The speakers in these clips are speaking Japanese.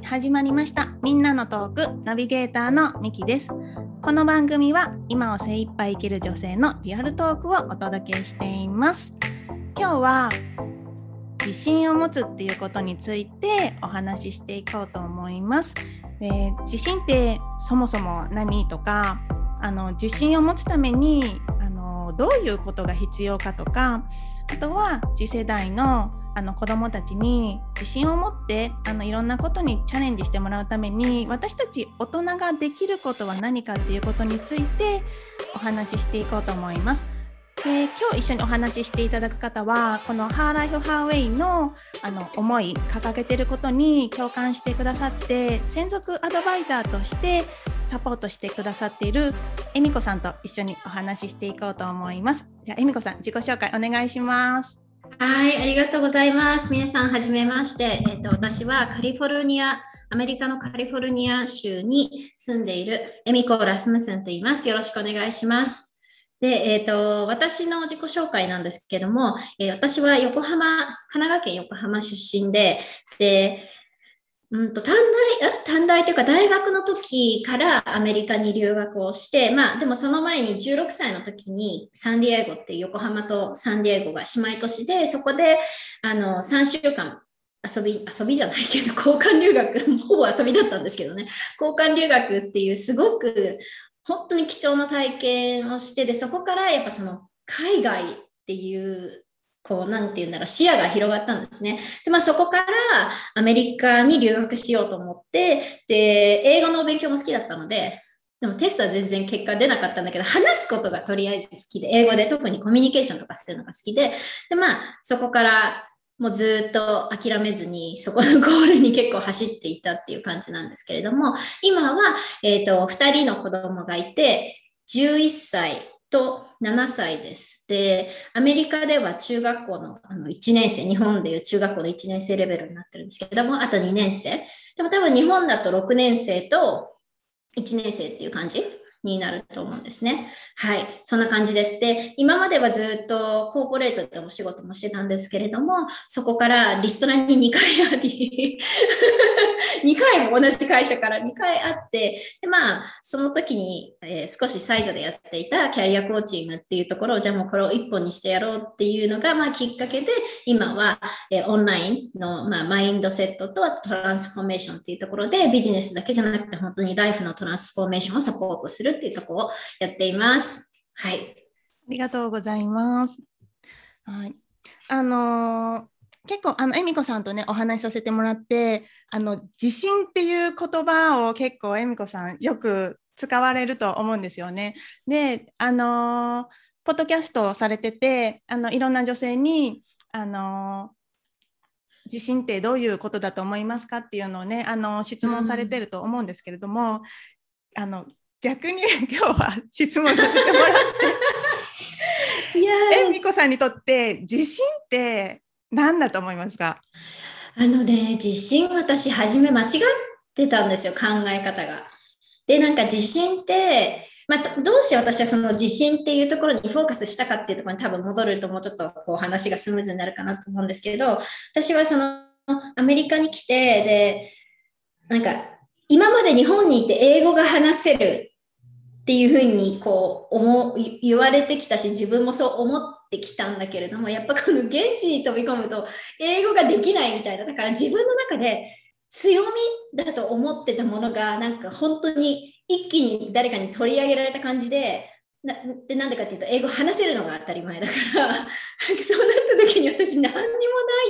はい始まりました。みんなのトークナビゲーターのミキです。この番組は今を精一杯生きる女性のリアルトークをお届けしています。今日は自信を持つっていうことについてお話ししていこうと思います。で自信ってそもそも何とかあの自信を持つためにあのどういうことが必要かとかあとは次世代のあの子どもたちに自信を持ってあのいろんなことにチャレンジしてもらうために私たち大人ができることは何かっていうことについてお話ししていこうと思います。で今日一緒にお話ししていただく方はこの「ハーライフ・ハーウェイの」あの思い掲げてることに共感してくださって専属アドバイザーとしてサポートしてくださっている恵美子さんと一緒にお話ししていこうと思います。じゃあ恵美子さん自己紹介お願いします。はい、ありがとうございます。皆さん、はじめまして。えっ、ー、と、私はカリフォルニア、アメリカのカリフォルニア州に住んでいるエミコ・ラスムセンと言います。よろしくお願いします。で、えっ、ー、と、私の自己紹介なんですけども、えー、私は横浜、神奈川県横浜出身で、で、うんと短大、短大というか大学の時からアメリカに留学をして、まあでもその前に16歳の時にサンディエゴって横浜とサンディエゴが姉妹都市で、そこであの3週間遊び、遊びじゃないけど、交換留学、ほぼ遊びだったんですけどね、交換留学っていうすごく本当に貴重な体験をして、で、そこからやっぱその海外っていうこう、なんて言うんだろう、視野が広がったんですね。で、まあそこからアメリカに留学しようと思って、で、英語の勉強も好きだったので、でもテストは全然結果出なかったんだけど、話すことがとりあえず好きで、英語で特にコミュニケーションとかするのが好きで、で、まあそこからもうずっと諦めずに、そこのゴールに結構走っていったっていう感じなんですけれども、今は、えっ、ー、と、2人の子供がいて、11歳と7歳です。で、アメリカでは中学校のあの1年生、日本でいう中学校の1年生レベルになってるんですけれども、あと2年生。でも多分日本だと6年生と1年生っていう感じになると思うんですね。はい。そんな感じです。で、今まではずっとコーポレートでお仕事もしてたんですけれども、そこからリストラに2回あり 2回も同じ会社から2回あって、で、まあ、その時に、えー、少しサイドでやっていたキャリアコーチングっていうところを、じゃあもうこれを一本にしてやろうっていうのが、まあ、きっかけで、今は、えー、オンラインの、まあ、マインドセットとトランスフォーメーションっていうところで、ビジネスだけじゃなくて、本当にライフのトランスフォーメーションをサポートするっていうとこをやっています。はい。ありがとうございます。はい。あのー結構あの恵美子さんとねお話しさせてもらってあの自信っていう言葉を結構恵美子さんよく使われると思うんですよね。であのポッドキャストをされててあのいろんな女性にあの自信ってどういうことだと思いますかっていうのをねあの質問されてると思うんですけれども、うん、あの逆に 今日は質問させてもらって。いや恵美子さんにとって自信って何だと思いますか？あのね、自信私初め間違ってたんですよ、考え方が。で、なんか自信って、まあ、どうして私はその自信っていうところにフォーカスしたかっていうところに多分戻るともうちょっとこう話がスムーズになるかなと思うんですけど、私はそのアメリカに来て、で、なんか今まで日本にいて英語が話せるっていうふうにこう思言われてきたし自分もそう思ってきたんだけれどもやっぱこの現地に飛び込むと英語ができないみたいな。だから自分の中で強みだと思ってたものがなんか本当に一気に誰かに取り上げられた感じでなでなんでかっていうと英語話せるのが当たり前だからそうなった時に私何にもない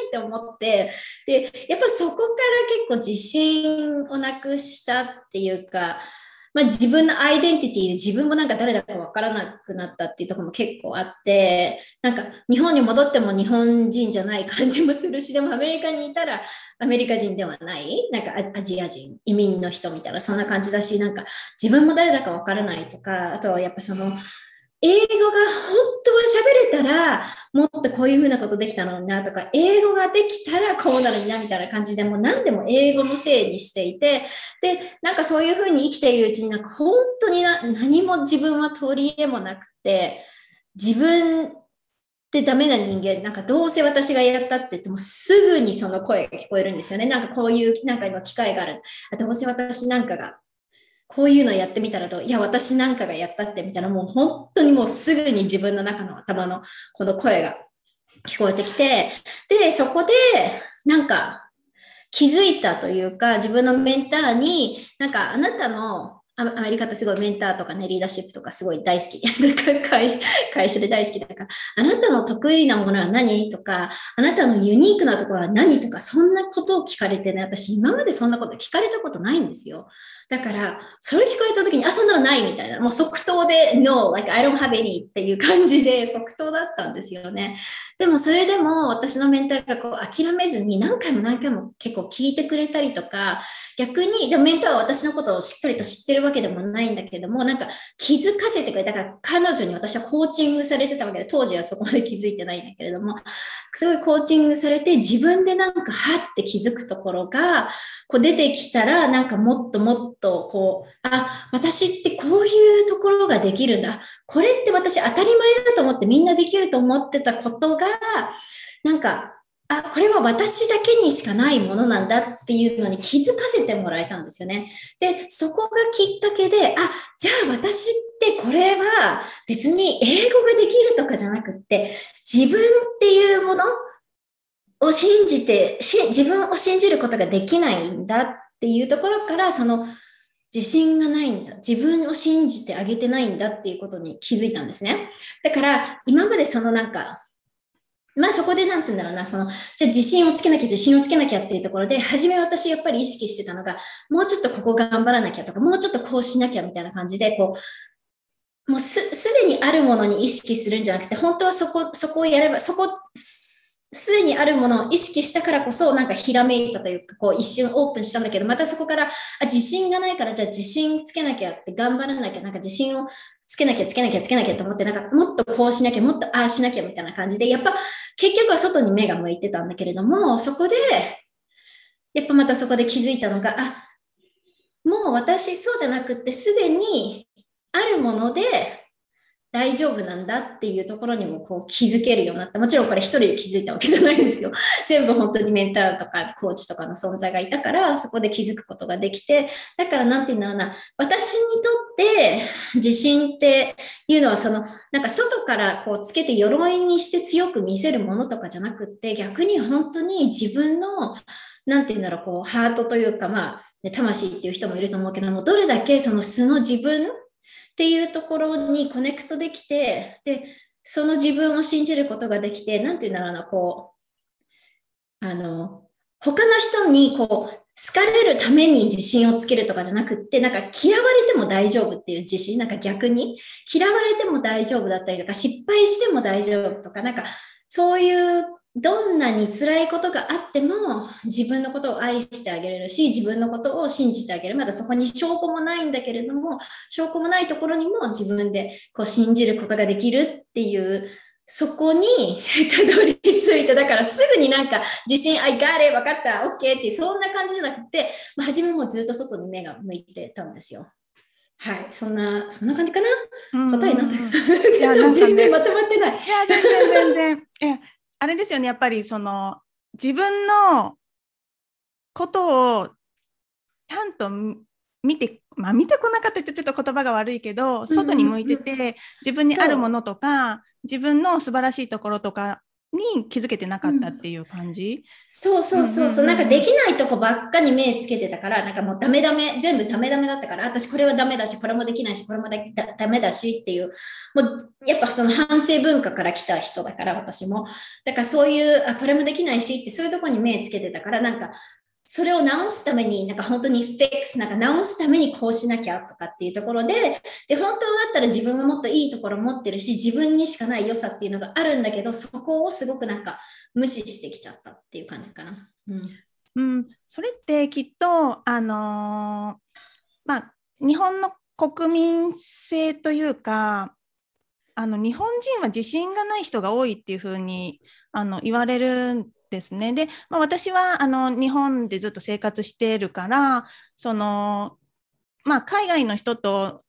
って思ってでやっぱそこから結構自信をなくしたっていうかまあ、自分のアイデンティティで自分もなんか誰だかわからなくなったっていうとこも結構あって、なんか日本に戻っても日本人じゃない感じもするし、でもアメリカにいたらアメリカ人ではない、なんかアジア人、移民の人みたいな、そんな感じだし、なんか自分も誰だかわからないとか、あとはやっぱその、英語が本当は喋れたら、もっとこういうふうなことできたのになとか、英語ができたらこうなるになみたいな感じで、もう何でも英語のせいにしていて、で、なんかそういうふうに生きているうちになんか本当にな何も自分は取り柄もなくて、自分でダメな人間、なんかどうせ私がやったって言ってもすぐにその声が聞こえるんですよね。なんかこういう、なんか今機会がある。あどうせ私なんかが、こういうのやってみたらどう？いや、私なんかがやったってみたいな、もう本当にもうすぐに自分の中の頭のこの声が聞こえてきて、で、そこでなんか気づいたというか、自分のメンターに、なんかあなたのアメリカってすごいメンターとかね、リーダーシップとかすごい大好き。会社会社で大好きだから、あなたの得意なものは何？とか、あなたのユニークなところは何？とか、そんなことを聞かれてね、私今までそんなこと聞かれたことないんですよ。だから、それ聞かれた時に、あ、そんなのないみたいな、もう即答で、No, like I don't have any っていう感じで即答だったんですよね。でもそれでも私のメンターがこう諦めずに何回も何回も結構聞いてくれたりとか、逆に、でもメンターは私のことをしっかりと知ってるわけでもないんだけども、なんか気づかせてくれたから彼女に私はコーチングされてたわけで、当時はそこまで気づいてないんだけれども、すごいコーチングされて自分でなんかはって気づくところが、こう出てきたら、なんかもっともっととこう、あ、私ってこういうところができるんだ。これって私当たり前だと思ってみんなできると思ってたことが、なんか、あ、これは私だけにしかないものなんだっていうのに気づかせてもらえたんですよね。で、そこがきっかけで、あ、じゃあ私ってこれは別に英語ができるとかじゃなくって、自分っていうものを信じてし、自分を信じることができないんだっていうところから、その自信がないんだ。自分を信じてあげてないんだっていうことに気づいたんですね。だから、今までそのなんか、まあそこでなんて言うんだろうな、その、じゃあ自信をつけなきゃ、自信をつけなきゃっていうところで、初め私やっぱり意識してたのが、もうちょっとここ頑張らなきゃとか、もうちょっとこうしなきゃみたいな感じで、こう、もうす、すでにあるものに意識するんじゃなくて、本当はそこ、そこをやれば、そこ、すでにあるものを意識したからこそ、なんかひらめいたというか、こう一瞬オープンしたんだけど、またそこから、あ、自信がないから、じゃあ自信つけなきゃって頑張らなきゃ、なんか自信をつけなきゃつけなきゃつけなきゃと思って、なんかもっとこうしなきゃ、もっとああしなきゃみたいな感じで、やっぱ結局は外に目が向いてたんだけれども、そこで、やっぱまたそこで気づいたのが、あ、もう私そうじゃなくって、すでにあるもので大丈夫なんだっていうところにもこう気づけるようになった。もちろんこれ一人で気づいたわけじゃないんですよ。全部本当にメンターとかコーチとかの存在がいたから、そこで気づくことができて、だからなんて言うんだろうな、私にとって自信っていうのはその、なんか外からこうつけて鎧にして強く見せるものとかじゃなくって、逆に本当に自分の、なんて言うんだろう、こうハートというか、まあ、魂っていう人もいると思うけども、どれだけその素の自分っていうところにコネクトできて、で、その自分を信じることができて、何て言うんだろうな、こう、あの、他の人にこう、好かれるために自信をつけるとかじゃなくって、なんか嫌われても大丈夫っていう自信、なんか逆に嫌われても大丈夫だったりとか、失敗しても大丈夫とか、なんかそういうどんなに辛いことがあっても自分のことを愛してあげれるし自分のことを信じてあげるまだそこに証拠もないんだけれども証拠もないところにも自分でこう信じることができるっていうそこに たどり着いてだからすぐになんか自信 I got it 分かった OK ってそんな感じじゃなくて、まあ、初めもずっと外に目が向いてたんですよ。はい、そんな、そんな感じかな？答えになってる。いや、全然まとまってない。いや、全然、全然。いや、あれですよね。やっぱりその自分のことをちゃんと見て、まあ、見てこなかったってちょっと言葉が悪いけど外に向いてて自分にあるものとか自分の素晴らしいところとかに気づけてなかったっていう感じ、うん、そうそうそう。そう、なんかできないとこばっかに目つけてたから、なんかもうダメダメ、全部ダメダメだったから、私これはダメだし、これもできないし、これもだダメだしっていう、もうやっぱその反省文化から来た人だから、私も。だからそういう、あ、これもできないしって、そういうとこに目つけてたから、なんかそれを直すために、なんか本当にフィックス、なんか直すためにこうしなきゃとかっていうところで、で、本当だったら自分がもっといいところ持ってるし、自分にしかない良さっていうのがあるんだけど、そこをすごくなんか無視してきちゃったっていう感じかな。うん。うん、それってきっと、あのー、まあ、日本の国民性というか、あの日本人は自信がない人が多いっていうふうにあの言われるですね。で、まあ、私はあの日本でずっと生活しているから、そのまあ、海外の人と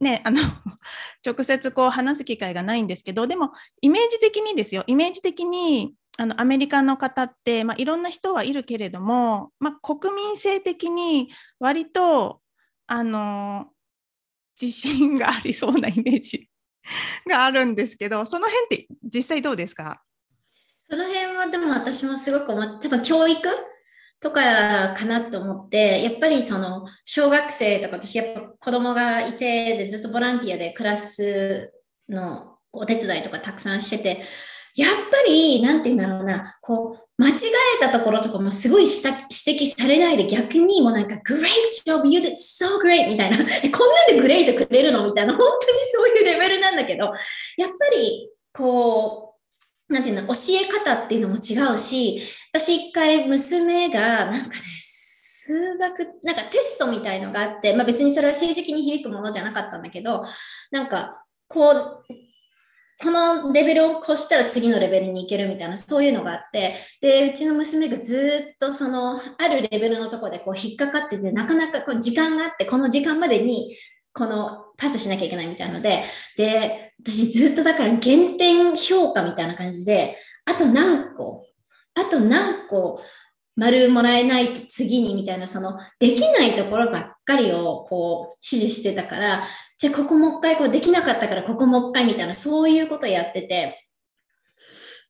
ね、あの 直接こう話す機会がないんですけどでもイメージ的にですよイメージ的にあのアメリカの方って、まあ、いろんな人はいるけれども、まあ、国民性的に割とあの自信がありそうなイメージがあるんですけどその辺って実際どうですか？その辺はでも私もすごく思って多分教育とかかなと思って、やっぱりその小学生とか私やっぱ子供がいてでずっとボランティアでクラスのお手伝いとかたくさんしてて、やっぱり、なんて言うんだろうな、こう、間違えたところとかもすごい指摘されないで逆にもうなんか、Great job, you did so great みたいな、こんなんでグレートくれるのみたいな、本当にそういうレベルなんだけど、やっぱり、こう、なんていうの、教え方っていうのも違うし、私一回娘が、なんかね、数学、なんかテストみたいのがあって、まあ別にそれは成績に響くものじゃなかったんだけど、なんか、こう、このレベルを越したら次のレベルに行けるみたいな、そういうのがあって、で、うちの娘がずっとその、あるレベルのとこでこう引っかかってて、なかなかこう時間があって、この時間までに、このパスしなきゃいけないみたいなので、で、私ずっとだから減点評価みたいな感じで、あと何個、あと何個丸もらえないと次にみたいな、そのできないところばっかりをこう指示してたから、じゃあここもう一回こうできなかったからここもう一回みたいな、そういうことやってて、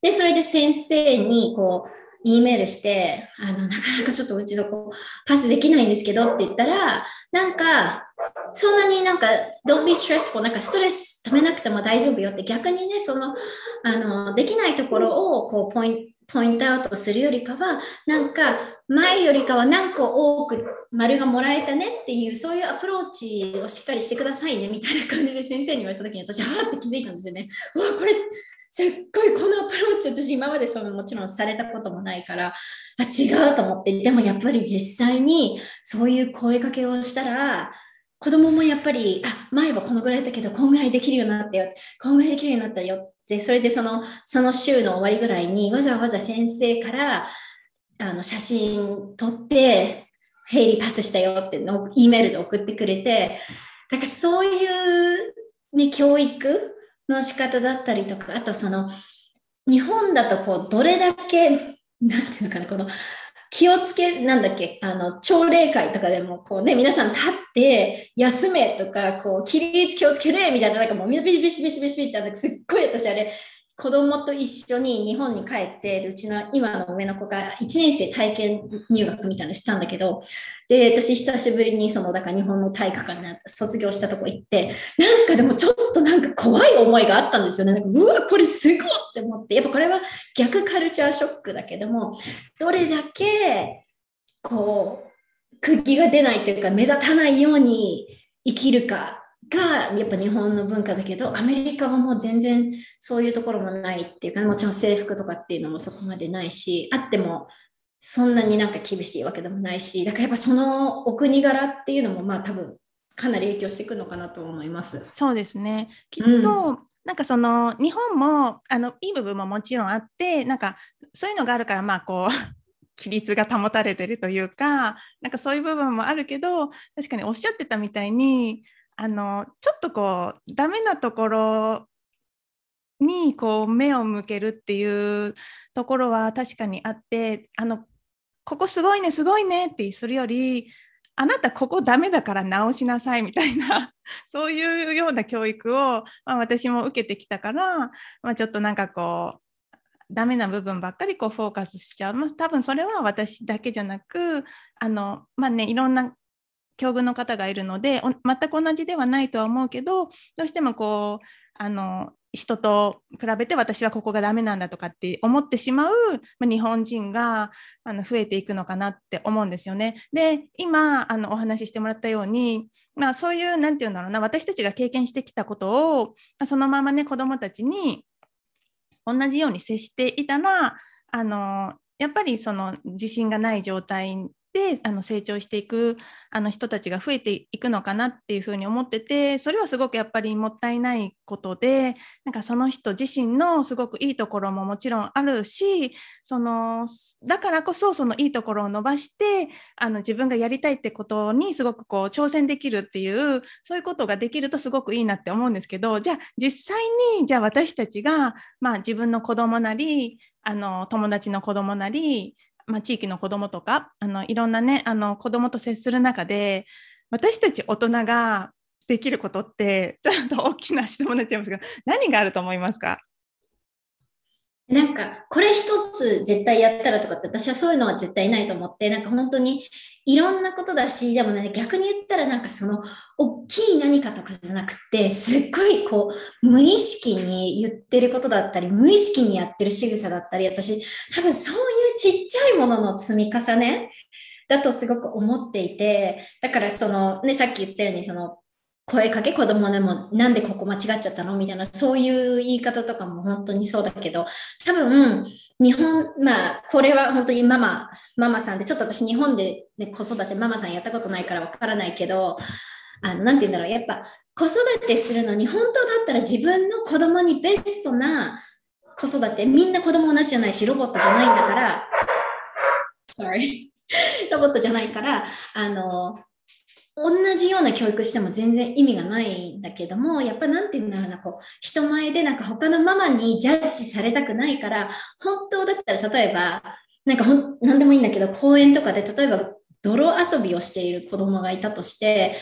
で、それで先生にこう、E メールして、あの、なかなかちょっとうちの子、パスできないんですけどって言ったら、なんか、そんなになんか、don't be stressful、なんかストレス止めなくても大丈夫よって、逆にね、その、あの、できないところを、こう、ポイント、ポイントアウトするよりかは、なんか前よりかは何個多く丸がもらえたねっていう、そういうアプローチをしっかりしてくださいねみたいな感じで先生に言われた時に私、はーって気づいたんですよね。わ、これ、すっごいこのアプローチ私今までそのもちろんされたこともないからあ違うと思ってでもやっぱり実際にそういう声かけをしたら子供もやっぱり、あ、前はこのぐらいだけど、こんぐらいできるようになったよ。こんぐらいできるようになったよ。で、それでその、その週の終わりぐらいに、わざわざ先生から、あの、写真撮って、ヘイリーパスしたよってのを E メールで送ってくれて、だからそういう、ね、教育の仕方だったりとか、あとその、日本だとこう、どれだけ、なんていうのかな、この、気をつけ、なんだっけ、あの、朝礼会とかでも、こうね、皆さん立って、休めとか、こう、起立気をつけれみたいな、なんかもうみんなビシビシビシビシビって、すっごい私あれ、子供と一緒に日本に帰って、うちの今の上の子が1年生体験入学みたいなのしたんだけど、で、私久しぶりにその、だから日本の体育館に卒業したとこ行って、なんかでもちょっとなんか怖い思いがあったんですよね。なんかうわ、これすごいって思って、やっぱこれは逆カルチャーショックだけども、どれだけ、こう、釘が出ないというか目立たないように生きるかがやっぱ日本の文化だけどアメリカはもう全然そういうところもないっていうかもちろん制服とかっていうのもそこまでないしあってもそんなになんか厳しいわけでもないしだからやっぱそのお国柄っていうのもまあ多分かなり影響してくるのかなと思います。そうですねきっと、うん、なんかその日本もあのいい部分ももちろんあってなんかそういうのがあるからまあこう 規律が保たれてるというかなんかそういう部分もあるけど確かにおっしゃってたみたいにあのちょっとこうダメなところにこう目を向けるっていうところは確かにあってあのここすごいねすごいねってするよりあなたここダメだから直しなさいみたいな そういうような教育を、まあ、私も受けてきたから、まあ、ちょっとなんかこうダメな部分ばっかりこうフォーカスしちゃう、まあ、多分それは私だけじゃなくあの、まあね、いろんな境遇の方がいるので全く同じではないとは思うけどどうしてもこうあの人と比べて私はここがダメなんだとかって思ってしまう、ま、日本人があの増えていくのかなって思うんですよね。で今あのお話ししてもらったように、まあ、そういう何て言うんだろうな私たちが経験してきたことを、ま、そのままね子どもたちに同じように接していたらあのやっぱりその自信がない状態であの成長していくあの人たちが増えていくのかなっていうふうに思っててそれはすごくやっぱりもったいないことでなんかその人自身のすごくいいところももちろんあるしそのだからこそそのいいところを伸ばしてあの自分がやりたいってことにすごくこう挑戦できるっていうそういうことができるとすごくいいなって思うんですけどじゃあ実際にじゃあ私たちが、まあ、自分の子供なりあの友達の子供なりまあ、地域の子どもとかあのいろんなねあの子どもと接する中で私たち大人ができることってちょっと大きな質問になっちゃいますが何があると思いますか？なんか、これ一つ絶対やったらとかって、私はそういうのは絶対ないと思って、なんか本当にいろんなことだし、でもね、逆に言ったらなんかその、大きい何かとかじゃなくて、すっごいこう、無意識に言ってることだったり、無意識にやってる仕草だったり、私、多分そういちっちゃいものの積み重ねだとすごく思っていて、だからその、ね、さっき言ったように、その、声かけ子供でもなんでここ間違っちゃったの？みたいなそういう言い方とかも本当にそうだけど多分日本まあこれは本当にママママさんでちょっと私日本で、ね、子育てママさんやったことないからわからないけどあのなんて言うんだろうやっぱ子育てするのに本当だったら自分の子供にベストな子育てみんな子供同じじゃないしロボットじゃないんだから sorry ロボットじゃないからあの同じような教育しても全然意味がないんだけども、やっぱなんていうんだろうな、こう、人前でなんか他のママにジャッジされたくないから、本当だったら例えば、なんかほん、なんでもいいんだけど、公園とかで例えば泥遊びをしている子供がいたとして、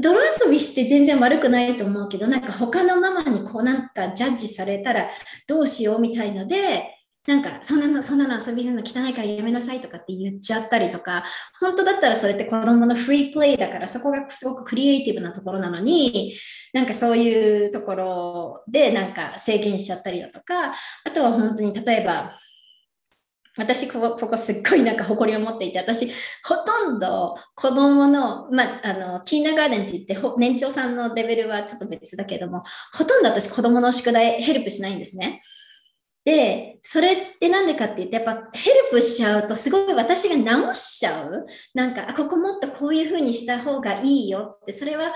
泥遊びして全然悪くないと思うけど、なんか他のママにこうなんかジャッジされたらどうしようみたいので、なんか、そんなの、そんなの遊びするの汚いからやめなさいとかって言っちゃったりとか、本当だったらそれって子供のフリープレイだから、そこがすごくクリエイティブなところなのに、なんかそういうところでなんか制限しちゃったりだとか、あとは本当に例えば、私ここ、ここすっごいなんか誇りを持っていて、私、ほとんど子供の、まあ、あの、キーナガーデンって言って、年長さんのレベルはちょっと別だけども、ほとんど私子供の宿題ヘルプしないんですね。で、それってなんでかって言って、やっぱヘルプしちゃうと、すごい私が直しちゃう。なんか、ここもっとこういうふうにした方がいいよって、それは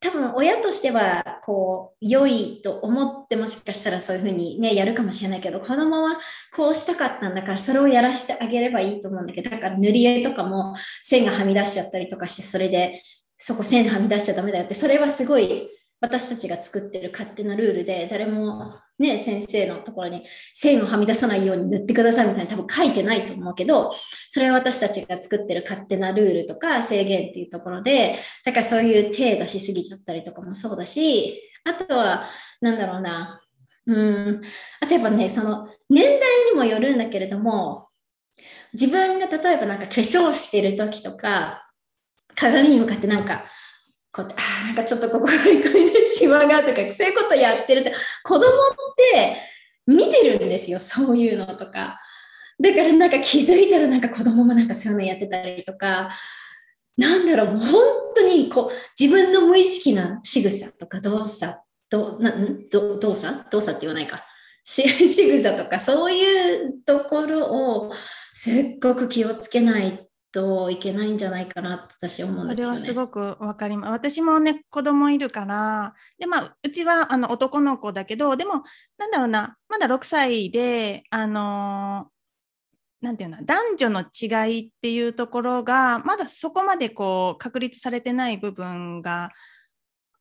多分親としては、こう、良いと思ってもしかしたらそういうふうにね、やるかもしれないけど、子供はこうしたかったんだから、それをやらせてあげればいいと思うんだけど、だから塗り絵とかも線がはみ出しちゃったりとかして、それで、そこ線はみ出しちゃダメだよって、それはすごい私たちが作ってる勝手なルールで、誰もね、先生のところに線をはみ出さないように塗ってくださいみたいな多分書いてないと思うけど、それは私たちが作ってる勝手なルールとか制限っていうところで、だからそういう手出しすぎちゃったりとかもそうだし、あとは、なんだろうな、うん、あとやっぱね、その年代にもよるんだけれども、自分が例えばなんか化粧してる時とか、鏡に向かってなんか、こうやって、あなんかちょっとここにシワがとか、そういうことやってるって、子供って見てるんですよ、そういうのとか。だからなんか気づいたらなんか子供もなんかそういうのやってたりとか、なんだろう、本当にこう自分の無意識な仕草とか動作、どなど動作？動作って言わないか。し仕草とかそういうところをすっごく気をつけないといけないんじゃないかなって私思うんですよね。それはすごくわかります。私もね子供いるからでまあうちはあの男の子だけどでもなんだろうなまだ6歳であのなんていうの男女の違いっていうところがまだそこまでこう確立されてない部分が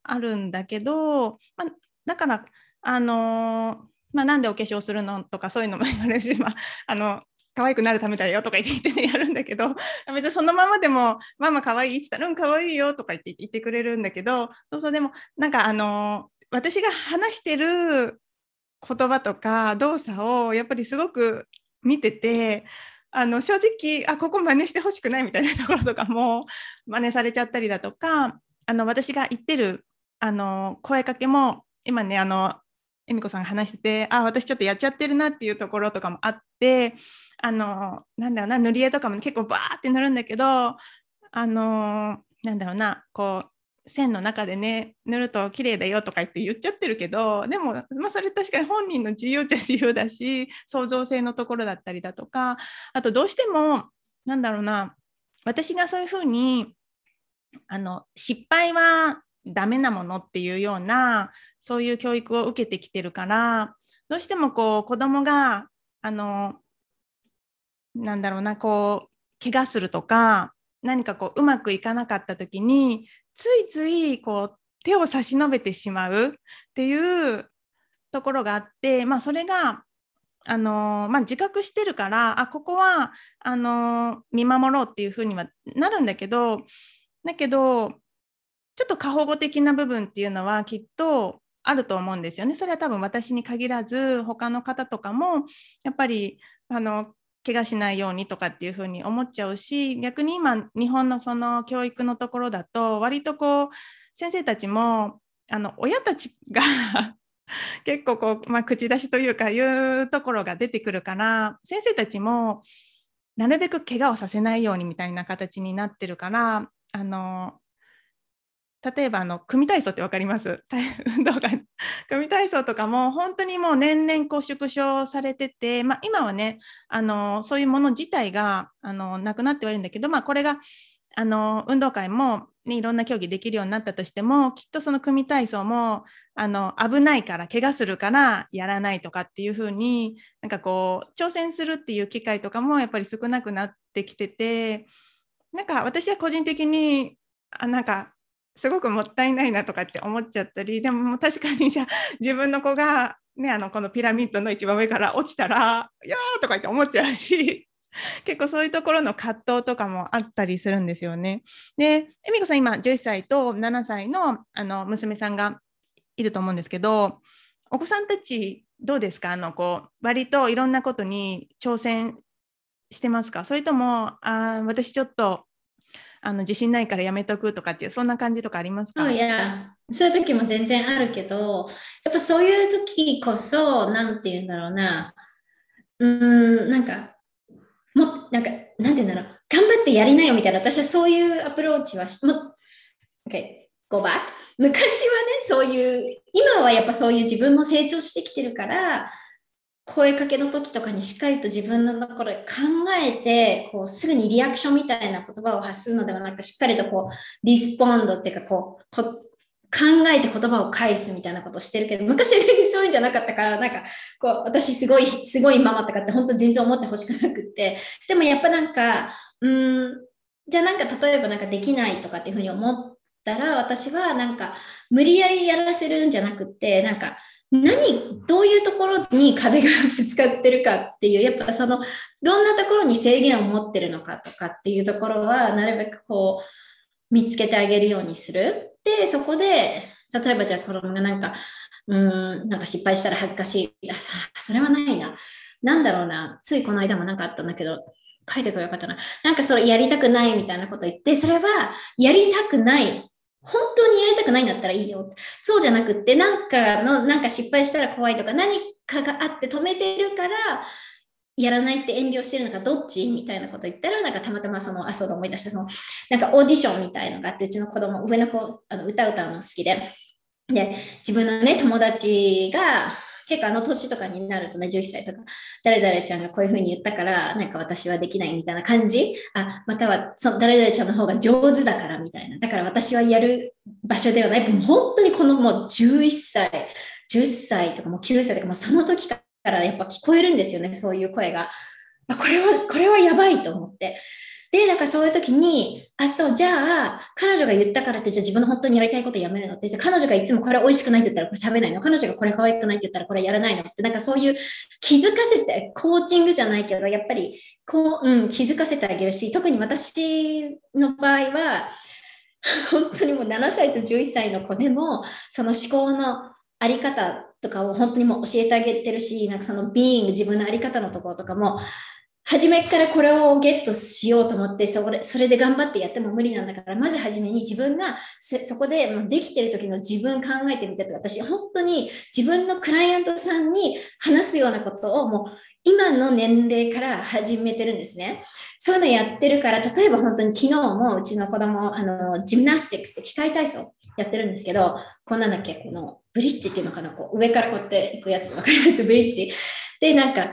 あるんだけど、まあ、だからあのまあ、なんでお化粧するのとかそういうのも言われるし、まあ、あの可愛くなるためだよとか言ってやるんだけど 別にそのままでもママ可愛いって言ったらうん可愛いよとか言って言ってくれるんだけどそうそうでもなんかあの私が話してる言葉とか動作をやっぱりすごく見ててあの正直あここ真似してほしくないみたいなところとかも真似されちゃったりだとかあの私が言ってるあの声かけも今ねあの恵美子さんが話しててあ私ちょっとやっちゃってるなっていうところとかもあってあのなんだろうな塗り絵とかも結構バーって塗るんだけどあのなんだろうなこう線の中でね塗ると綺麗だよとか言って言っちゃってるけどでも、まあ、それ確かに本人の自由っちゃ自由だし創造性のところだったりだとかあとどうしてもなんだろうな私がそういうふうにあの失敗はダメなものっていうようなそういう教育を受けてきてるからどうしてもこう子供があのなんだろうなこう怪我するとか何かこううまくいかなかった時についついこう手を差し伸べてしまうっていうところがあって、まあ、それがあのまあ、自覚してるからあここはあの見守ろうっていうふうにはなるんだけどだけどちょっと過保護的な部分っていうのはきっとあると思うんですよね。それは多分私に限らず他の方とかもやっぱりあの怪我しないようにとかっていうふうに思っちゃうし逆に今日本のその教育のところだと割とこう先生たちもあの親たちが 結構こう、まあ、口出しというかいうところが出てくるから先生たちもなるべく怪我をさせないようにみたいな形になってるからあの例えばあの組体操って分かります？運動会。組体操とかも本当にもう年々こう縮小されてて、まあ、今はねあのそういうもの自体があのなくなってはいるんだけど、まあ、これがあの運動会も、ね、いろんな競技できるようになったとしてもきっとその組体操もあの危ないから怪我するからやらないとかっていう風になんかこう挑戦するっていう機会とかもやっぱり少なくなってきててなんか私は個人的になんかすごくもったいないなとかって思っちゃったりでも確かにじゃあ 自分の子が、ね、あのこのピラミッドの一番上から落ちたら「いやー」とか言って思っちゃうし 結構そういうところの葛藤とかもあったりするんですよね。で、恵美子さん今11歳と7歳のあの娘さんがいると思うんですけど、お子さんたちどうですか？あのこう割といろんなことに挑戦してますか？それともあ私ちょっとあの自信ないからやめとくとかっていうそんな感じとかありますか、oh, yeah. そういう時も全然あるけどやっぱそういう時こそ何て言うんだろうなうんなんかもなんか、なんて言うんだろう、頑張ってやりなよみたいな、私はそういうアプローチはし、も OK、go back。昔はね、そういう、今はやっぱそういう自分も成長してきてるから、声かけの時とかにしっかりと自分のところで考えて、こうすぐにリアクションみたいな言葉を発するのではなく、しっかりとこう、リスポンドっていうか、こう、こ考えて言葉を返すみたいなことをしてるけど、昔全然そういうんじゃなかったから、なんか、こう、私すごい、すごいママとかって本当全然思ってほしくなくって、でもやっぱなんか、うん、じゃあなんか例えばなんかできないとかっていうふうに思ったら、私はなんか無理やりやらせるんじゃなくって、なんか、何、どういうところに壁がぶつかってるかっていう、やっぱその、どんなところに制限を持ってるのかとかっていうところは、なるべくこう、見つけてあげるようにする。で、そこで、例えばじゃあ子供がなんか、うん、なんか失敗したら恥ずかしい。あそれはないな。なんだろうな。ついこの間もなんかあったんだけど、書いてくれよかったな。なんかそれやりたくないみたいなこと言って、それはやりたくない。本当にやりたくないんだったらいいよ。そうじゃなくって、なんかの、なんか失敗したら怖いとか、何かがあって止めてるから、やらないって遠慮してるのかどっち？みたいなこと言ったら、なんかたまたまその、あ、そうだ思い出した、その、なんかオーディションみたいのがあって、うちの子供、上の子、あの歌歌うの好きで、で、自分のね、友達が、結構あの年とかになるとね、11歳とか、誰々ちゃんがこういうふうに言ったから、なんか私はできないみたいな感じ？あ、または、その誰々ちゃんの方が上手だからみたいな。だから私はやる場所ではない。もう本当にこのもう11歳、10歳とかもう9歳とかもうその時からやっぱ聞こえるんですよね、そういう声が。これは、これはやばいと思って。で、なんかそういう時に、あ、そう、じゃあ、彼女が言ったからって、じゃあ自分の本当にやりたいことやめるのって、じゃあ彼女がいつもこれ美味しくないって言ったらこれ食べないの？彼女がこれ可愛くないって言ったらこれやらないの？って、なんかそういう気づかせて、コーチングじゃないけど、やっぱり、こう、うん、気づかせてあげるし、特に私の場合は、本当にもう7歳と11歳の子でも、その思考のあり方とかを本当にもう教えてあげてるし、なんかそのビーング、自分のあり方のところとかも、初めからこれをゲットしようと思ってそれ、それで頑張ってやっても無理なんだから、まず初めに自分がそこでできてる時の自分考えてみてとか、私本当に自分のクライアントさんに話すようなことをもう今の年齢から始めてるんですね。そういうのやってるから、例えば本当に昨日もうちの子供、あの、ジムナスティックスって機械体操やってるんですけど、こんなんだっけ、このブリッジっていうのかな、こう上からこうやっていくやつ、わかります？ブリッジ。で、なんか、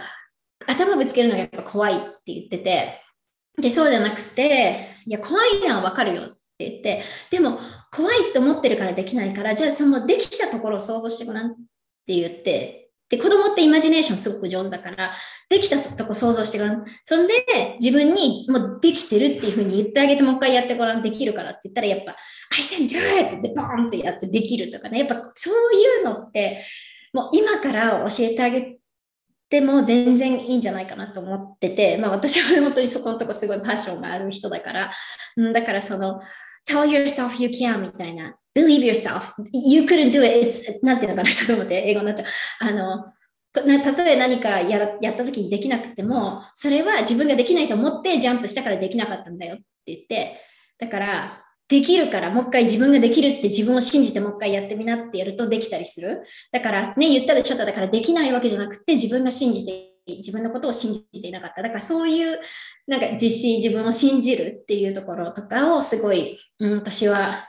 頭ぶつけるのがやっぱ怖いって言ってて、で、そうじゃなくて、いや、怖いのはわかるよって言って、でも、怖いと思ってるからできないから、じゃあそのできたところを想像してごらんって言って、で、子供ってイマジネーションすごく上手だから、できたとこ想像してごらん。そんで、自分にもうできてるっていうふうに言ってあげて、もう一回やってごらん、できるからって言ったら、やっぱ、I can do it! ってボーンってやってできるとかね。やっぱそういうのって、もう今から教えてあげても全然いいんじゃないかなと思ってて、まあ私は本当にそこのとこすごいパッションがある人だから、うん、だからその、tell yourself you can みたいな believe yourself. You couldn't do it. It's なんていうのかな、ちょっと待って、英語になっちゃう。あの、例え何かややった時にできなくても、それは自分ができないと思ってジャンプしたからできなかったんだよって言って、だから、できるからもう一回自分ができるって自分を信じてもう一回やってみなってやるとできたりする。だからね、言ったでしょっとだからできないわけじゃなくて自分が信じて、自分のことを信じていなかった。だからそういうなんか自信、自分を信じるっていうところとかをすごい、うん、私は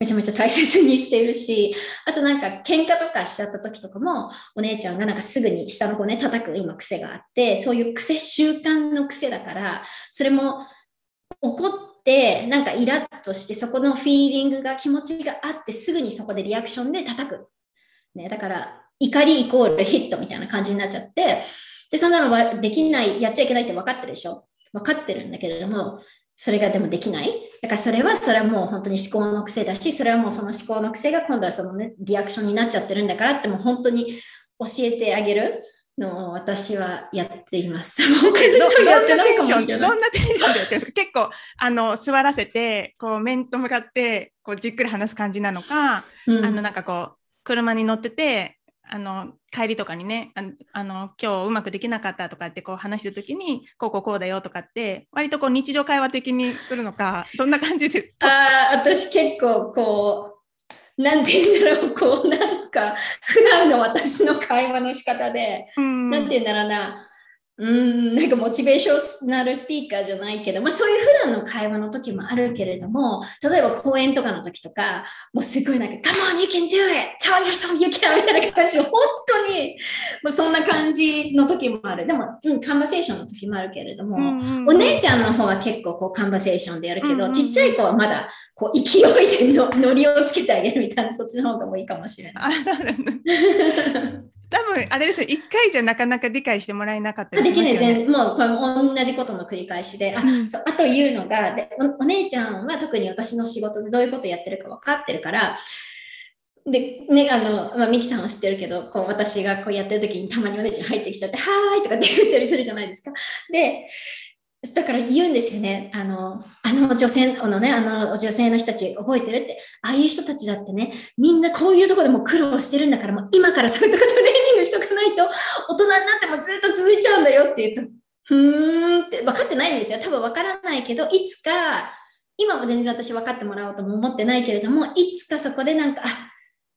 めちゃめちゃ大切にしているし、あとなんか喧嘩とかしちゃった時とかも、お姉ちゃんがなんかすぐに下の子ね、叩く今癖があって、そういう癖、習慣の癖だから、それも怒ってて、なんかイラッとして、そこのフィーリングが気持ちがあって、すぐにそこでリアクションで叩く。ね、だから、怒りイコールヒットみたいな感じになっちゃって、で、そんなのはできない、やっちゃいけないって分かってるでしょ分かってるんだけれども、それがでもできない。だからそれは、それはもう本当に思考の癖だし、それはもうその思考の癖が今度はそのね、リアクションになっちゃってるんだからってもう本当に教えてあげるのを私はやっています。どんなテンション、どんなテンションでやってるんですか結構、あの、座らせて、こう、面と向かって、こう、じっくり話す感じなのか、うん、あの、なんかこう、車に乗ってて、あの帰りとかにねあの今日うまくできなかったとかってこう話した時にこうこうこうだよとかって割とこう日常会話的にするのかどんな感じですか？あ私結構こうなんて言うんだろうこうなんか普段の私の会話の仕方で、うん、なんて言うんだろうなうんなんかモチベーショナルスピーカーじゃないけど、まあ、そういう普段の会話の時もあるけれども例えば講演とかの時とかもうすごいなんか「Come on, you can do it! Tell yourself you can!」みたいな感じで本当にもうそんな感じの時もあるでも、うん、カンバセーションの時もあるけれども、うんうん、お姉ちゃんの方は結構こうカンバセーションでやるけど、うんうん、ちっちゃい子はまだこう勢いでのノリをつけてあげるみたいなそっちの方がもいいかもしれない。多分あれですよ、1回じゃなかなか理解してもらえなかったりしますよ、ね、できない、もうこれ同じことの繰り返しで、あ,、そうあというのがでお、お姉ちゃんは特に私の仕事でどういうことやってるか分かってるから、で、ね、あの、まあ、ミキさんは知ってるけど、こう、私がこうやってる時にたまにお姉ちゃん入ってきちゃって、はーいとかって言ったりするじゃないですか。で、だから言うんですよね。あの、あの女性のね、あの女性の人たち覚えてるって、ああいう人たちだってね、みんなこういうとこでも苦労してるんだから、もう今からそういうとこトレーニングしとかないと、大人になってもずっと続いちゃうんだよって言うと、ふーんって分かってないんですよ。多分分からないけど、いつか、今も全然私分かってもらおうとも思ってないけれども、いつかそこでなんか、あ、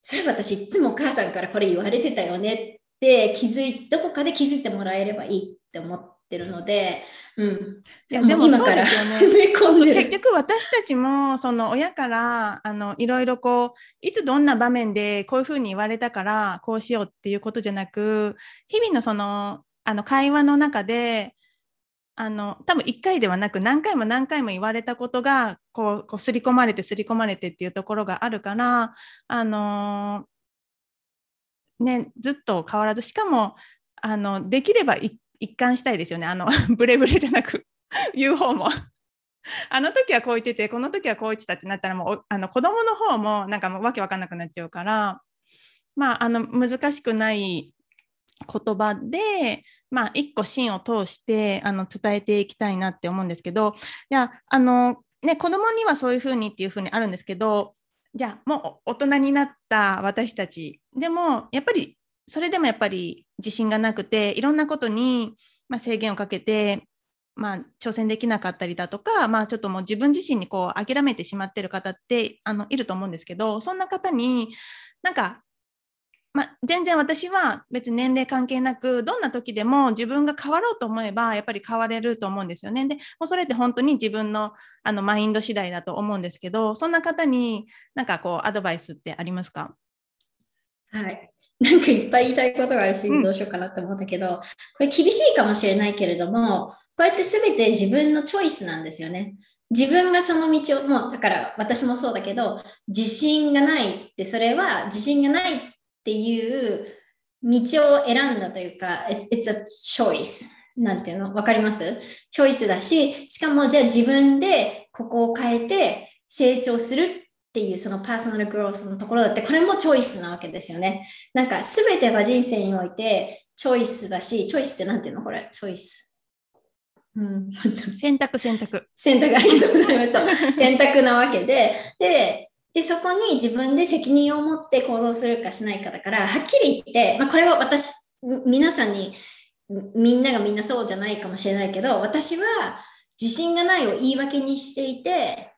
そういえば私いつもお母さんからこれ言われてたよねって気づい、どこかで気づいてもらえればいいって思ってるので、うん、でも今から 結局私たちもその親からあのいろいろこういつどんな場面でこういうふうに言われたからこうしようっていうことじゃなく日々のそのあの会話の中であの多分1回ではなく何回も何回も言われたことがこうこう刷り込まれて刷り込まれてっていうところがあるからあのねずっと変わらずしかもあのできれば1一貫したいですよね。あの、ブレブレじゃなく 言う方も あの時はこう言ってて、この時はこう言ってたってなったら、もうあの子供の方もなんかもうわけわかんなくなっちゃうから、まあ、あの難しくない言葉で、まあ、一個芯を通してあの伝えていきたいなって思うんですけど、いや、あの、ね、子供にはそういうふうにっていうふうにあるんですけど、じゃあもう大人になった私たちでもやっぱりそれでもやっぱり自信がなくていろんなことに、まあ、制限をかけて、まあ、挑戦できなかったりだとか、まあ、ちょっともう自分自身にこう諦めてしまってる方ってあのいると思うんですけどそんな方になんか、まあ、全然私は別に年齢関係なくどんな時でも自分が変わろうと思えばやっぱり変われると思うんですよね。でもうそれって本当に自分のあのマインド次第だと思うんですけどそんな方になんかこうアドバイスってありますか？はいなんかいっぱい言いたいことがあるし、どうしようかなって思ったけど、これ厳しいかもしれないけれども、これって全て自分のチョイスなんですよね。自分がその道を、もうだから私もそうだけど、自信がないって、それは自信がないっていう道を選んだというか、it's, it's a choice. なんていうの？わかります？チョイスだし、しかもじゃあ自分でここを変えて成長するっていうそのパーソナルグロースのところだって、これもチョイスなわけですよね。なんか全てが人生においてチョイスだし、チョイスってなんていうの？これ、チョイス。うん、選択選択。選択ありがとうございます。選択なわけで、で、で、そこに自分で責任を持って行動するかしないかだから、はっきり言って、まあ、これは私、皆さんに、みんながみんなそうじゃないかもしれないけど、私は自信がないを言い訳にしていて、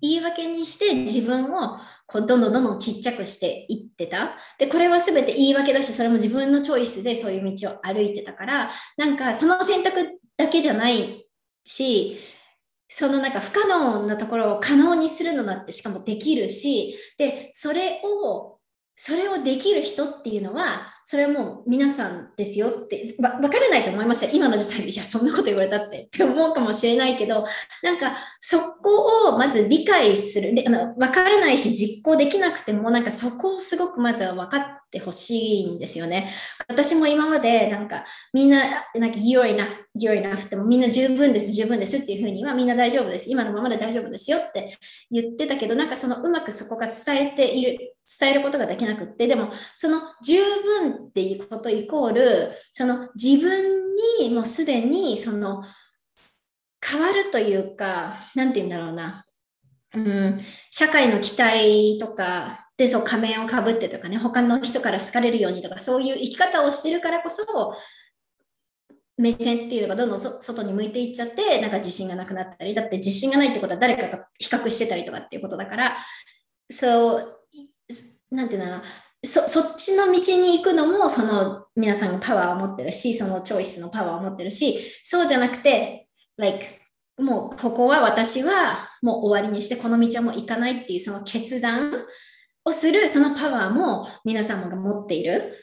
言い訳にして自分をこうどんどんどんどんちっちゃくしていってた。で、これは全て言い訳だし、それも自分のチョイスでそういう道を歩いてたから、なんかその選択だけじゃないし、そのなんか不可能なところを可能にするのだってしかもできるし、で、それを、それをできる人っていうのは、それはもう皆さんですよってわからないと思いますよ。今の時代で、いや、そんなこと言われたってって思うかもしれないけど、なんかそこをまず理解する。であの分からないし実行できなくても、なんかそこをすごくまずは分かってほしいんですよね。私も今までなんかみんな、なんか you're enough, you're enough ってもみんな十分です、十分ですっていうふうにはみんな大丈夫です。今のままで大丈夫ですよって言ってたけど、なんかそのうまくそこが伝えている、伝えることができなくって、でもその十分っていうことイコールその自分にもうすでにその変わるというか何て言うんだろうな、うん、社会の期待とかでそう仮面をかぶってとかね他の人から好かれるようにとかそういう生き方をしてるからこそ目線っていうのがどんどん外に向いていっちゃってなんか自信がなくなったりだって自信がないってことは誰かと比較してたりとかっていうことだからそうなんていうんだろうそそっちの道に行くのもその皆さんがパワーを持ってるしそのチョイスのパワーを持ってるしそうじゃなくて like もうここは私はもう終わりにしてこの道はもう行かないっていうその決断をするそのパワーも皆様が持っている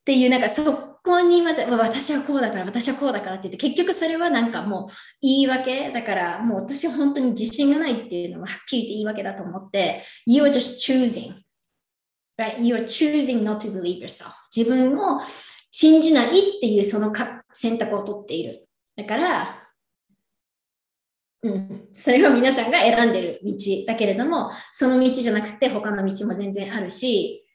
っていうなんかそこにまず私はこうだから私はこうだからって言って結局それはなんかもう言い訳だからもう私は本当に自信がないっていうのははっきり言って言い訳だと思って You are just choosing right? you are choosing not to believe yourself. 自分を信じないっていうその選択を取っている。だから、うん、それが皆さんが選んでる道だけれども、その道じゃなくて他の道も全然あるし、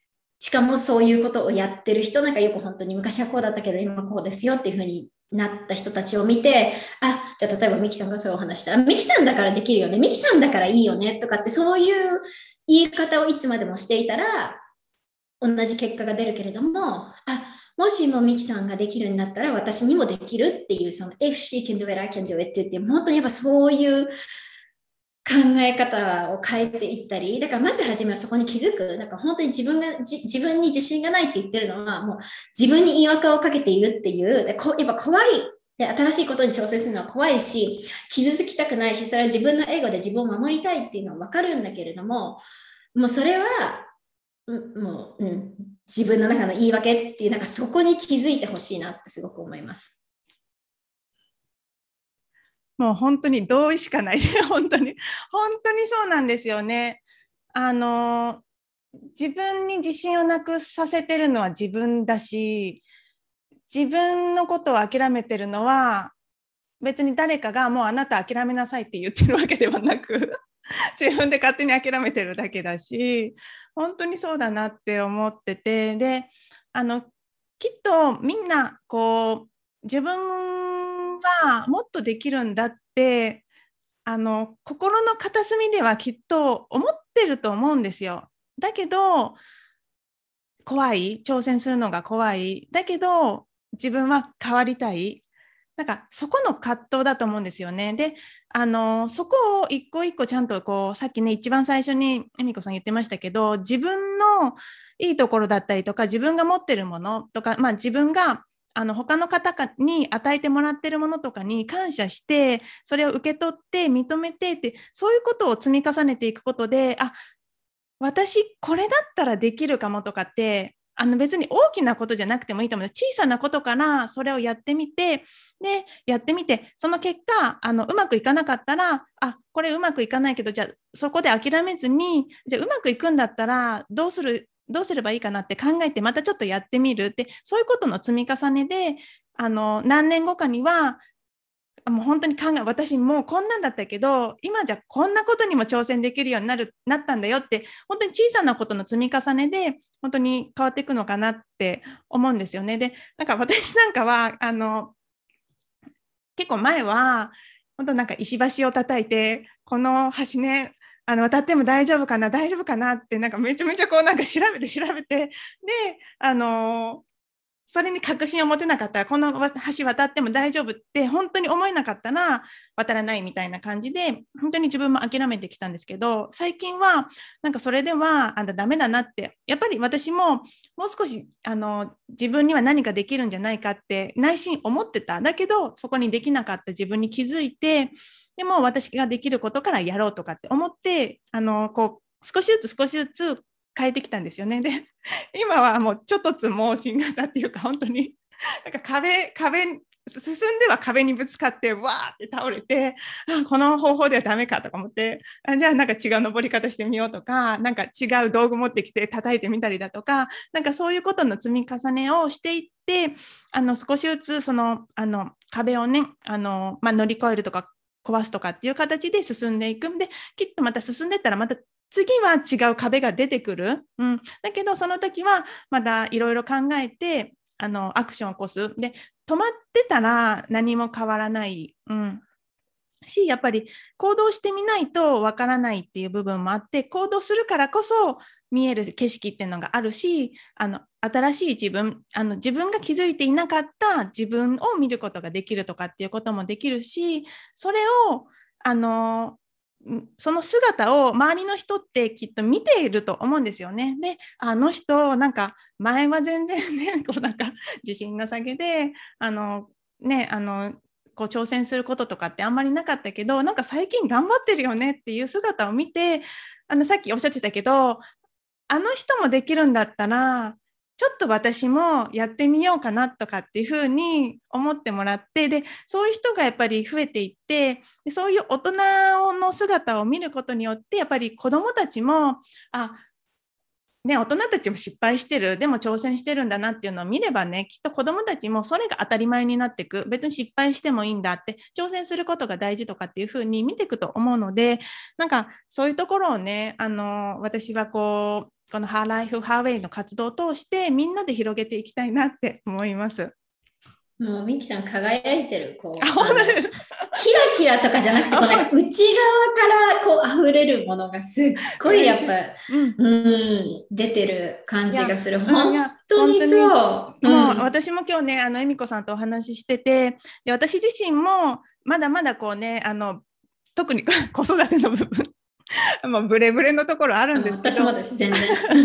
しかもそういうことをやってる人なんかよく本当に昔はこうだったけど今こうですよっていうふうになった人たちを見て、あ、じゃあ例えばミキさんがそういうお話したら、ミキさんだからできるよね、ミキさんだからいいよねとかってそういう言い方をいつまでもしていたら、同じ結果が出るけれども、あもしもミキさんができるんだったら私にもできるっていう、その If she can do it, I can do it って言って、本当にやっぱそういう考え方を変えていったり、だからまず初めはそこに気づく、なんか本当に自分が自分に自信がないって言ってるのは、もう自分に違和感をかけているっていう、でこやっぱ怖い。で、新しいことに挑戦するのは怖いし、傷つきたくないし、それは自分のエゴで自分を守りたいっていうのは分かるんだけれども、もうそれはうもう、うん、自分の中の言い訳っていうなんかそこに気づいてほしいなってすごく思います。もう本当に同意しかない。本当に。本当にそうなんですよね。あの自分に自信をなくさせてるのは自分だし自分のことを諦めてるのは別に誰かがもうあなた諦めなさいって言ってるわけではなく 自分で勝手に諦めてるだけだし本当にそうだなって思ってて。であのきっとみんなこう自分はもっとできるんだってあの心の片隅ではきっと思ってると思うんですよ。だけど怖い挑戦するのが怖いだけど自分は変わりたいなんかそこの葛藤だと思うんですよね。で、あのそこを一個一個ちゃんとこうさっきね一番最初に恵美子さん言ってましたけど自分のいいところだったりとか自分が持ってるものとか、まあ、自分があの他の方に与えてもらってるものとかに感謝してそれを受け取って認めてってそういうことを積み重ねていくことであ私これだったらできるかもとかってあの別に大きなことじゃなくてもいいと思う。小さなことからそれをやってみてでやってみてその結果あのうまくいかなかったらあこれうまくいかないけどじゃあそこで諦めずにじゃあうまくいくんだったらどうするどうすればいいかなって考えてまたちょっとやってみるってそういうことの積み重ねであの何年後かにはもう本当に考え私もうこんなんだったけど今じゃこんなことにも挑戦できるようになるなったんだよって本当に小さなことの積み重ねで本当に変わっていくのかなって思うんですよね。でなんか私なんかはあの結構前は本当なんか石橋を叩いてこの橋ねあの渡っても大丈夫かな大丈夫かなってなんかめちゃめちゃこうなんか調べて調べてであのそれに確信を持てなかったらこの橋渡っても大丈夫って本当に思えなかったら渡らないみたいな感じで本当に自分も諦めてきたんですけど最近はなんかそれではあんたダメだなってやっぱり私ももう少しあの自分には何かできるんじゃないかって内心思ってた。だけどそこにできなかった自分に気づいてでも私ができることからやろうとかって思ってあのこう少しずつ少しずつ変えてきたんですよね。で 今はもうちょっとつもう新型っていうか本当になんか壁壁進んでは壁にぶつかってわーって倒れてこの方法ではダメかとか思ってあじゃあなんか違う登り方してみようとかなんか違う道具持ってきて叩いてみたりだとかなんかそういうことの積み重ねをしていってあの少しずつそのあの壁をねあの、まあ、乗り越えるとか壊すとかっていう形で進んでいくんできっとまた進んでったらまた次は違う壁が出てくる。うん、だけどその時はまだいろいろ考えてあのアクションを起こす。で止まってたら何も変わらない。うんしやっぱり行動してみないとわからないっていう部分もあって行動するからこそ見える景色っていうのがあるしあの新しい自分あの自分が気づいていなかった自分を見ることができるとかっていうこともできるしそれをあのその姿を周りの人ってきっと見ていると思うんですよね。で、あの人、なんか前は全然ね、こうなんか自信なさげで、あの、ね、あの、こう挑戦することとかってあんまりなかったけど、なんか最近頑張ってるよねっていう姿を見て、あのさっきおっしゃってたけど、あの人もできるんだったら、ちょっと私もやってみようかなとかっていうふうに思ってもらってでそういう人がやっぱり増えていってでそういう大人の姿を見ることによってやっぱり子どもたちもあね、大人たちも失敗してるでも挑戦してるんだなっていうのを見ればねきっと子どもたちもそれが当たり前になっていく別に失敗してもいいんだって挑戦することが大事とかっていうふうに見ていくと思うのでなんかそういうところをねあの私はこうこのハーライフハーウェイの活動を通してみんなで広げていきたいなって思います。もうミキさん輝いてるこうキラキラとかじゃなくてこうなんか内側からこう溢れるものがすっごいやっぱ、うん、うん出てる感じがする。本当にそう。もう私も今日ねあの恵美子さんとお話ししててで私自身もまだまだこうねあの特に 子育ての部分 まあブレブレのところあるんですけど。私もです全然。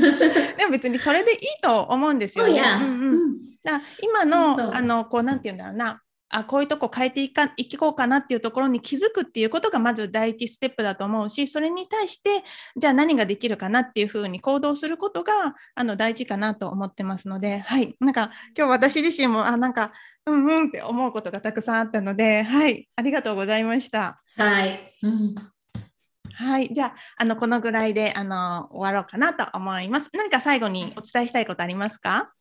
でも別にそれでいいと思うんですよね。うんうん、だ今のあのこうなんて言うんだろうなあこういうとこ変えていかいこうかなっていうところに気づくっていうことがまず第一ステップだと思うしそれに対してじゃあ何ができるかなっていうふうに行動することがあの大事かなと思ってますのではいなんか今日私自身もあなんかうんうんって思うことがたくさんあったのではいありがとうございました。はい、うんはい、じゃあ、あのこのぐらいであの終わろうかなと思います。何か最後にお伝えしたいことありますか？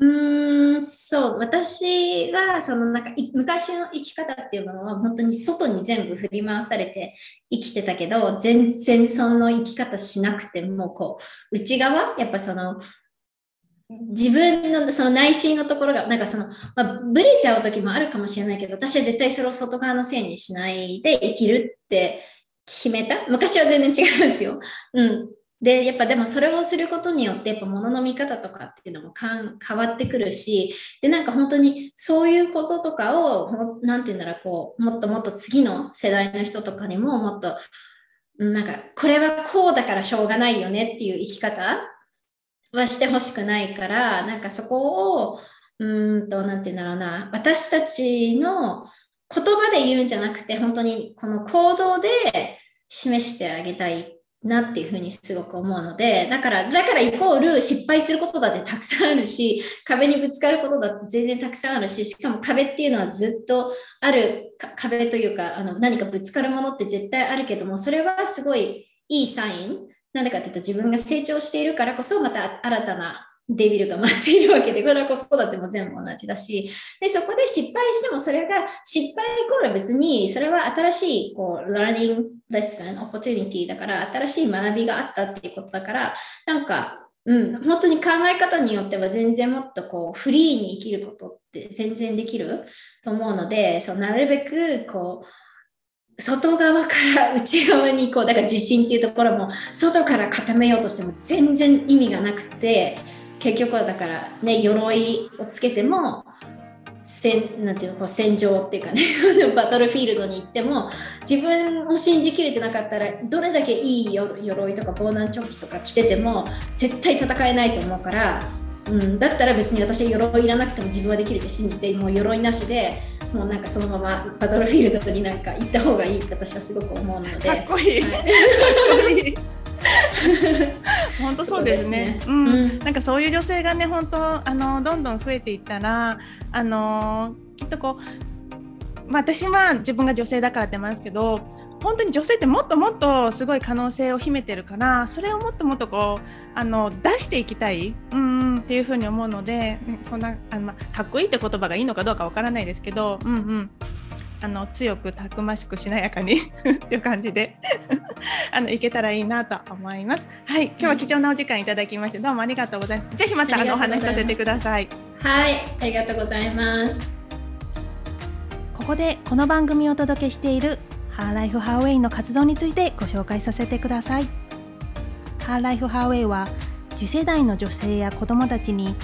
うーん、そう、私はそのなんか昔の生き方っていうものは本当に外に全部振り回されて生きてたけど、全然その生き方しなくてもこう内側やっぱその自分のその内心のところが、なんかその、まあ、ブレちゃう時もあるかもしれないけど、私は絶対それを外側のせいにしないで生きるって決めた昔は全然違いますよ。うん。で、やっぱでもそれをすることによって、やっぱ物の見方とかっていうのも変わってくるし、で、なんか本当にそういうこととかを、なんて言うんだろう、こう、もっともっと次の世代の人とかにももっと、なんか、これはこうだからしょうがないよねっていう生き方はしてほしくないから、なんかそこを、うんと、なんて言うんだろうな、私たちの言葉で言うんじゃなくて、本当にこの行動で示してあげたいなっていうふうにすごく思うので、だから、だからイコール失敗することだってたくさんあるし、壁にぶつかることだって全然たくさんあるし、しかも壁っていうのはずっとある壁というか、あの何かぶつかるものって絶対あるけども、それはすごいいいサイン。なんでかっていうと自分が成長しているからこそまた新たなデビルが待っているわけで、これは子育ても全部同じだし、で、そこで失敗してもそれが失敗イコール別に、それは新しい、こうラーニング、learning lesson, opportunity だから、新しい学びがあったっていうことだから、なんか、うん、本当に考え方によっては全然もっとこうフリーに生きることって全然できると思うので、そうなるべくこう外側から 内側にこうだから自信っていうところも外から固めようとしても全然意味がなくて結局はだからね鎧をつけても戦なんていうのこう戦場っていうかね バトルフィールドに行っても自分を信じきれてなかったらどれだけいい鎧とか防弾チョッキとか着てても絶対戦えないと思うから、うん、だったら別に私は鎧いらなくても自分はできるって信じてもう鎧なしでもうなんかそのままバトルフィールドになんか行った方がいいって私はすごく思うので。かっこいい、はい 本当そうですね。うね。うん、うん、なんかそういう女性がね、本当あのどんどん増えていったら、あのきっとこう、まあ、私は自分が女性だからって言いますけど、本当に女性ってもっともっとすごい可能性を秘めてるからそれをもっともっとこうあの出していきたい、うん、っていうふうに思うので、ね、そんなあの、まあ、かっこいいって言葉がいいのかどうかわからないですけど、うんうん、あの強くたくましくしなやかに っていう感じで あのいけたらいいなと思います。はい、今日は貴重なお時間いただきましてどうもありがとうございます。ぜひまたあのお話しさせてください。はい、ありがとうございます。ここでこの番組をお届けしているハーライフハーウェイの活動についてご紹介させてください。ハーライフハーウェイは次世代の女性や子どもたちに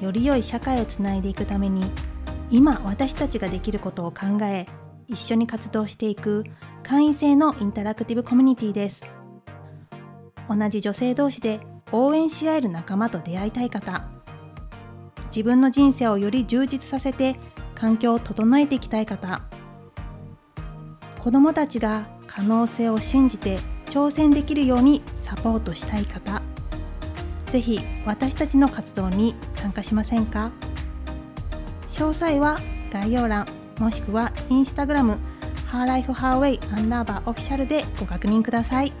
より良い社会をつないでいくために今私たちができることを考え一緒に活動していく会員制のインタラクティブコミュニティです。同じ女性同士で応援し合える仲間と出会いたい方。自分の人生をより充実させて環境を整えていきたい方。子どもたちが可能性を信じて挑戦できるようにサポートしたい方。ぜひ私たちの活動に参加しませんか？詳細は概要欄。もしくはインスタグラムハーライフハーウェイアンダーバーオフィシャルでご確認ください。